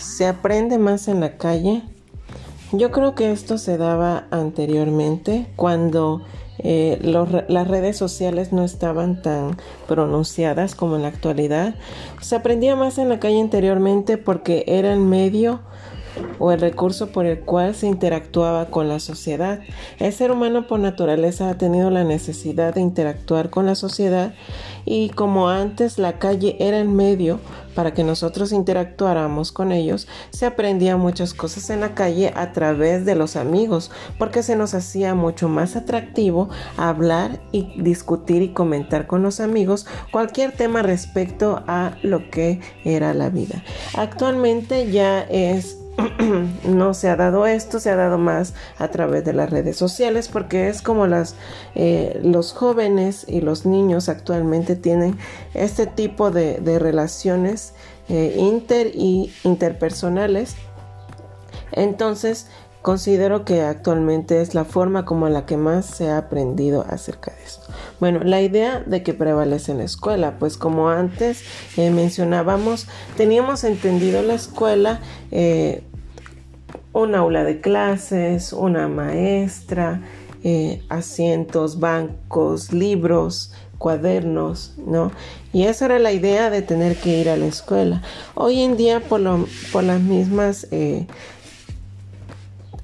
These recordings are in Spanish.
se aprende más en la calle. Yo creo que esto se daba anteriormente cuando eh, las redes sociales no estaban tan pronunciadas como en la actualidad. Se aprendía más en la calle anteriormente porque era el medio o el recurso por el cual se interactuaba con la sociedad. El ser humano por naturaleza ha tenido la necesidad de interactuar con la sociedad y como antes la calle era el medio para que nosotros interactuáramos con ellos, se aprendía muchas cosas en la calle a través de los amigos, porque se nos hacía mucho más atractivo hablar y discutir y comentar con los amigos cualquier tema respecto a lo que era la vida. Actualmente ya es no se ha dado esto, se ha dado más a través de las redes sociales porque es como las, eh, los jóvenes y los niños actualmente tienen este tipo de, relaciones eh, inter y interpersonales. Entonces, considero que actualmente es la forma como la que más se ha aprendido acerca de esto. Bueno, la idea de que prevalece en la escuela, pues como antes eh, mencionábamos, teníamos entendido la escuela un aula de clases, una maestra, eh, asientos, bancos, libros, cuadernos, ¿no? Y esa era la idea de tener que ir a la escuela. Hoy en día, por, por las mismas eh,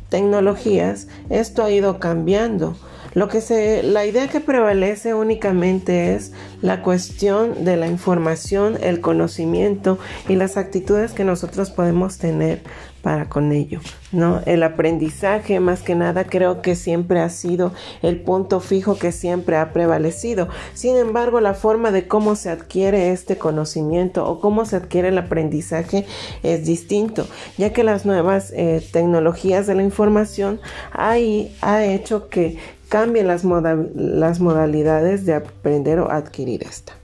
tecnologías, esto ha ido cambiando. Lo que se, la idea que prevalece únicamente es la cuestión de la información, el conocimiento y las actitudes que nosotros podemos tener para con ello, ¿no? El aprendizaje, más que nada, creo que siempre ha sido el punto fijo que siempre ha prevalecido. Sin embargo, la forma de cómo se adquiere este conocimiento o cómo se adquiere el aprendizaje es distinto, ya que las nuevas eh, tecnologías de la información ahí ha hecho que cambien las, las modalidades de aprender o adquirir esta.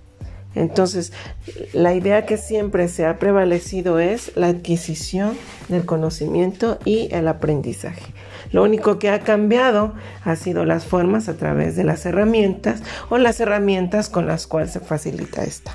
Entonces, la idea que siempre se ha prevalecido es la adquisición del conocimiento y el aprendizaje. Lo único que ha cambiado ha sido las formas a través de las herramientas o las herramientas con las cuales se facilita esta.